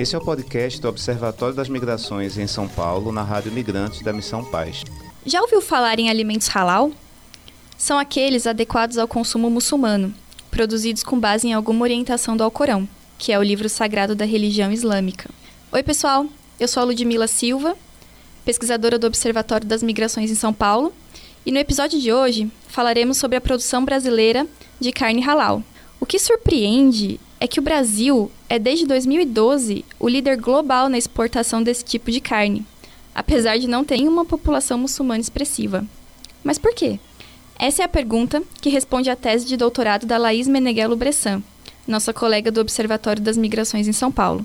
Esse é o podcast do Observatório das Migrações em São Paulo, na Rádio Migrantes da Missão Paz. Já ouviu falar em alimentos halal? São aqueles adequados ao consumo muçulmano, produzidos com base em alguma orientação do Alcorão, que é o livro sagrado da religião islâmica. Oi, pessoal. Eu sou a Ludmila Silva, pesquisadora do Observatório das Migrações em São Paulo, e no episódio de hoje falaremos sobre a produção brasileira de carne halal. O que surpreende é que o Brasil é desde 2012 o líder global na exportação desse tipo de carne, apesar de não ter uma população muçulmana expressiva. Mas por quê? Essa é a pergunta que responde à tese de doutorado da Laís Meneghello Bressan, nossa colega do Observatório das Migrações em São Paulo.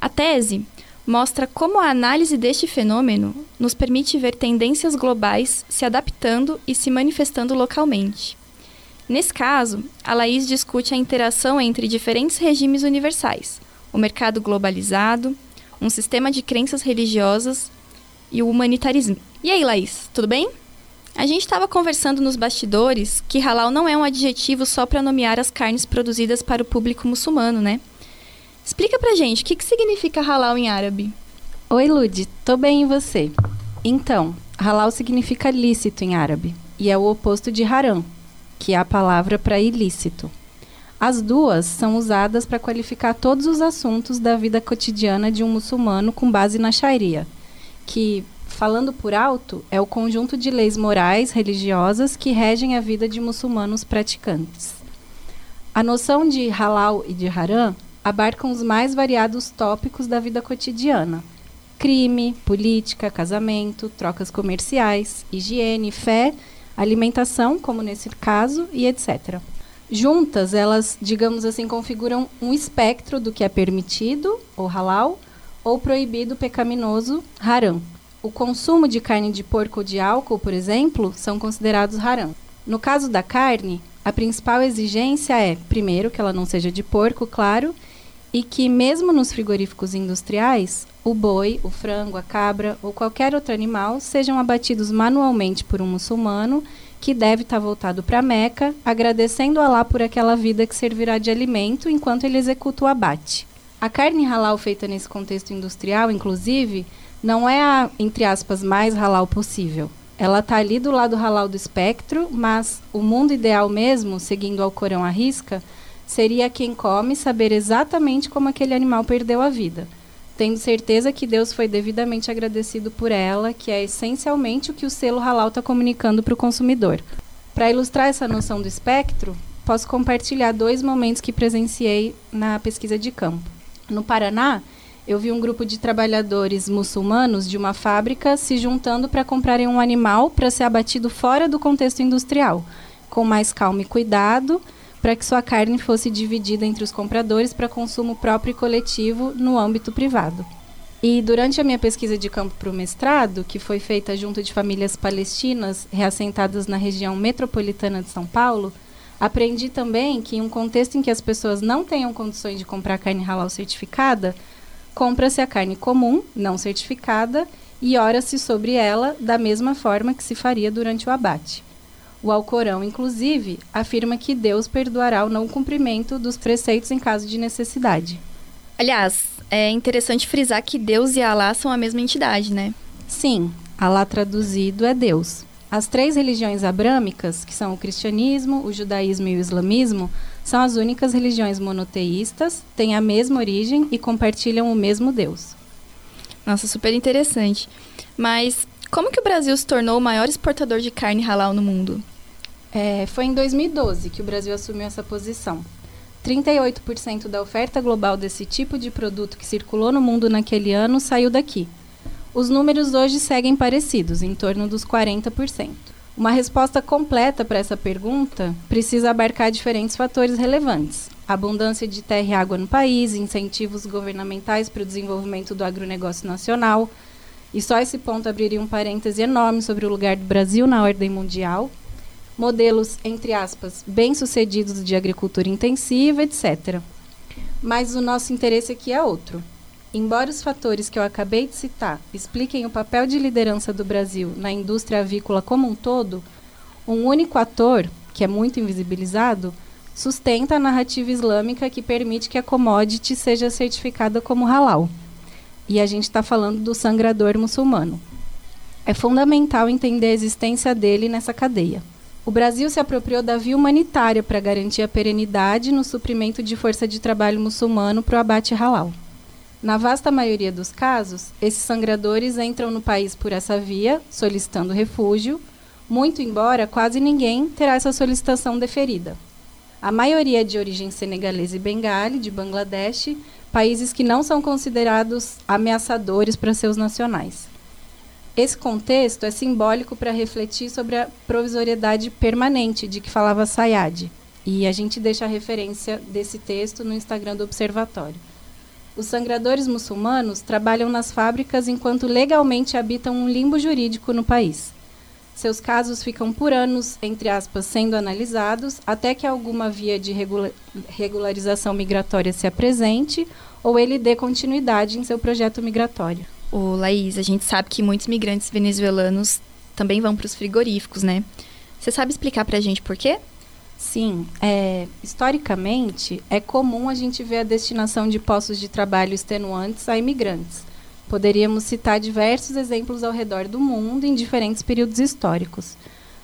A tese mostra como a análise deste fenômeno nos permite ver tendências globais se adaptando e se manifestando localmente. Nesse caso, a Laís discute a interação entre diferentes regimes universais, o mercado globalizado, um sistema de crenças religiosas e o humanitarismo. E aí, Laís, tudo bem? A gente estava conversando nos bastidores que halal não é um adjetivo só para nomear as carnes produzidas para o público muçulmano, né? Explica pra gente o que, que significa halal em árabe. Oi, Lud, tô bem e você? Então, halal significa lícito em árabe e é o oposto de haram, que é a palavra para ilícito. As duas são usadas para qualificar todos os assuntos da vida cotidiana de um muçulmano com base na Sharia, que, falando por alto, é o conjunto de leis morais religiosas que regem a vida de muçulmanos praticantes. A noção de halal e de haram abarcam os mais variados tópicos da vida cotidiana: crime, política, casamento, trocas comerciais, higiene, fé alimentação, como nesse caso, e etc. Juntas, elas, digamos assim, configuram um espectro do que é permitido, ou halal, ou proibido pecaminoso, haram. O consumo de carne de porco ou de álcool, por exemplo, são considerados haram. No caso da carne, a principal exigência é, primeiro, que ela não seja de porco, claro, e que, mesmo nos frigoríficos industriais, o boi, o frango, a cabra ou qualquer outro animal sejam abatidos manualmente por um muçulmano que deve estar voltado para Meca, agradecendo a Allah por aquela vida que servirá de alimento enquanto ele executa o abate. A carne halal feita nesse contexto industrial, inclusive, não é a, entre aspas, mais halal possível. Ela está ali do lado halal do espectro, mas o mundo ideal mesmo, seguindo ao Corão à risca, seria quem come saber exatamente como aquele animal perdeu a vida, tendo certeza que Deus foi devidamente agradecido por ela, que é essencialmente o que o selo halal está comunicando para o consumidor. Para ilustrar essa noção do espectro, posso compartilhar dois momentos que presenciei na pesquisa de campo. No Paraná, eu vi um grupo de trabalhadores muçulmanos de uma fábrica se juntando para comprarem um animal para ser abatido fora do contexto industrial, com mais calma e cuidado, para que sua carne fosse dividida entre os compradores para consumo próprio e coletivo no âmbito privado. E durante a minha pesquisa de campo para o mestrado, que foi feita junto de famílias palestinas reassentadas na região metropolitana de São Paulo, aprendi também que em um contexto em que as pessoas não tenham condições de comprar carne halal certificada, compra-se a carne comum, não certificada, e ora-se sobre ela da mesma forma que se faria durante o abate. O Alcorão, inclusive, afirma que Deus perdoará o não cumprimento dos preceitos em caso de necessidade. Aliás, é interessante frisar que Deus e Alá são a mesma entidade, né? Sim, Alá traduzido é Deus. As três religiões abrâmicas, que são o cristianismo, o judaísmo e o islamismo, são as únicas religiões monoteístas, têm a mesma origem e compartilham o mesmo Deus. Nossa, super interessante. Mas como que o Brasil se tornou o maior exportador de carne halal no mundo? É, foi em 2012 que o Brasil assumiu essa posição. 38% da oferta global desse tipo de produto que circulou no mundo naquele ano saiu daqui. Os números hoje seguem parecidos, em torno dos 40%. Uma resposta completa para essa pergunta precisa abarcar diferentes fatores relevantes: abundância de terra e água no país, incentivos governamentais para o desenvolvimento do agronegócio nacional. E só esse ponto abriria um parêntese enorme sobre o lugar do Brasil na ordem mundial, modelos, entre aspas, bem-sucedidos de agricultura intensiva, etc. Mas o nosso interesse aqui é outro. Embora os fatores que eu acabei de citar expliquem o papel de liderança do Brasil na indústria avícola como um todo, um único ator, que é muito invisibilizado, sustenta a narrativa islâmica que permite que a commodity seja certificada como halal. E a gente está falando do sangrador muçulmano. É fundamental entender a existência dele nessa cadeia. O Brasil se apropriou da via humanitária para garantir a perenidade no suprimento de força de trabalho muçulmano para o abate halal. Na vasta maioria dos casos, esses sangradores entram no país por essa via, solicitando refúgio, muito embora quase ninguém terá essa solicitação deferida. A maioria é de origem senegalesa e bengali, de Bangladesh, países que não são considerados ameaçadores para seus nacionais. Esse contexto é simbólico para refletir sobre a provisoriedade permanente de que falava Sayad. E a gente deixa a referência desse texto no Instagram do Observatório. Os sangradores muçulmanos trabalham nas fábricas enquanto legalmente habitam um limbo jurídico no país. Seus casos ficam por anos, entre aspas, sendo analisados, até que alguma via de regularização migratória se apresente ou ele dê continuidade em seu projeto migratório. O Laís, a gente sabe que muitos migrantes venezuelanos também vão para os frigoríficos, né? Você sabe explicar para a gente por quê? Sim, é, historicamente é comum a gente ver a destinação de postos de trabalho extenuantes a imigrantes. Poderíamos citar diversos exemplos ao redor do mundo em diferentes períodos históricos.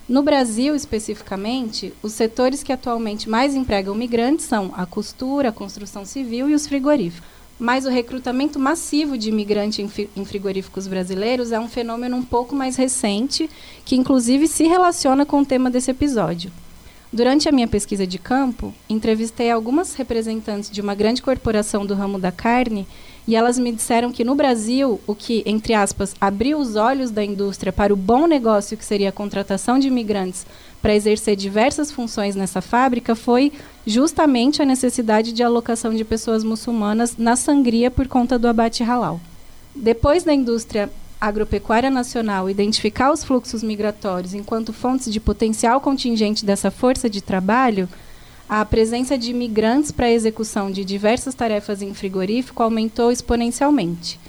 No Brasil, especificamente, os setores que atualmente mais empregam migrantes são a costura, a construção civil e os frigoríficos mas o recrutamento massivo de imigrantes em frigoríficos brasileiros é um fenômeno um pouco mais recente, que inclusive se relaciona com o tema desse episódio. Durante a minha pesquisa de campo, entrevistei algumas representantes de uma grande corporação do ramo da carne e elas me disseram que no Brasil, o que, entre aspas, abriu os olhos da indústria para o bom negócio que seria a contratação de imigrantes para exercer diversas funções nessa fábrica foi justamente a necessidade de alocação de pessoas muçulmanas na sangria por conta do abate halal. Depois da indústria agropecuária nacional identificar os fluxos migratórios enquanto fontes de potencial contingente dessa força de trabalho, a presença de imigrantes para a execução de diversas tarefas em frigorífico aumentou exponencialmente.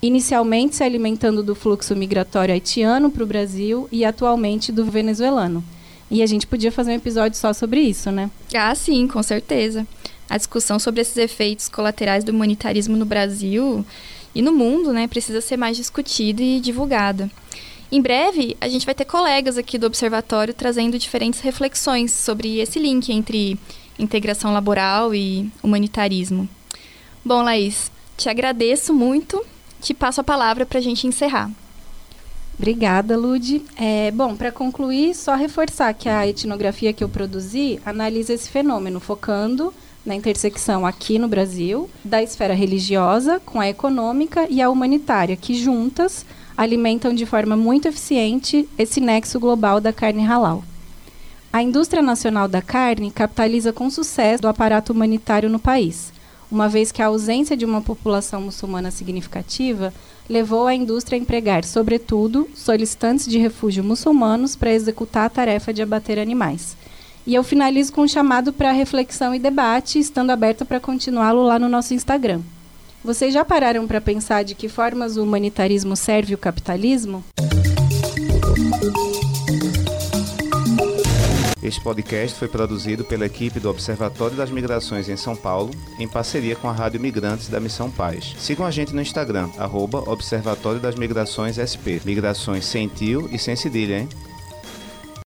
Inicialmente se alimentando do fluxo migratório haitiano para o Brasil e atualmente do venezuelano. E a gente podia fazer um episódio só sobre isso, né? Ah, sim, com certeza. A discussão sobre esses efeitos colaterais do humanitarismo no Brasil e no mundo, né, precisa ser mais discutida e divulgada. Em breve, a gente vai ter colegas aqui do Observatório trazendo diferentes reflexões sobre esse link entre integração laboral e humanitarismo. Bom, Laís, te agradeço muito. Te passo a palavra para a gente encerrar. Obrigada, Lude. É, bom, para concluir, só reforçar que a etnografia que eu produzi analisa esse fenômeno, focando na intersecção aqui no Brasil da esfera religiosa com a econômica e a humanitária, que juntas alimentam de forma muito eficiente esse nexo global da carne halal. A indústria nacional da carne capitaliza com sucesso do aparato humanitário no país, uma vez que a ausência de uma população muçulmana significativa levou a indústria a empregar, sobretudo, solicitantes de refúgio muçulmanos para executar a tarefa de abater animais. E eu finalizo com um chamado para reflexão e debate, estando aberta para continuá-lo lá no nosso Instagram. Vocês já pararam para pensar de que formas o humanitarismo serve o capitalismo? Este podcast foi produzido pela equipe do Observatório das Migrações em São Paulo, em parceria com a Rádio Migrantes da Missão Paz. Sigam a gente no Instagram, arroba Observatório das Migrações SP. Migrações sem tio e sem cedilha, hein?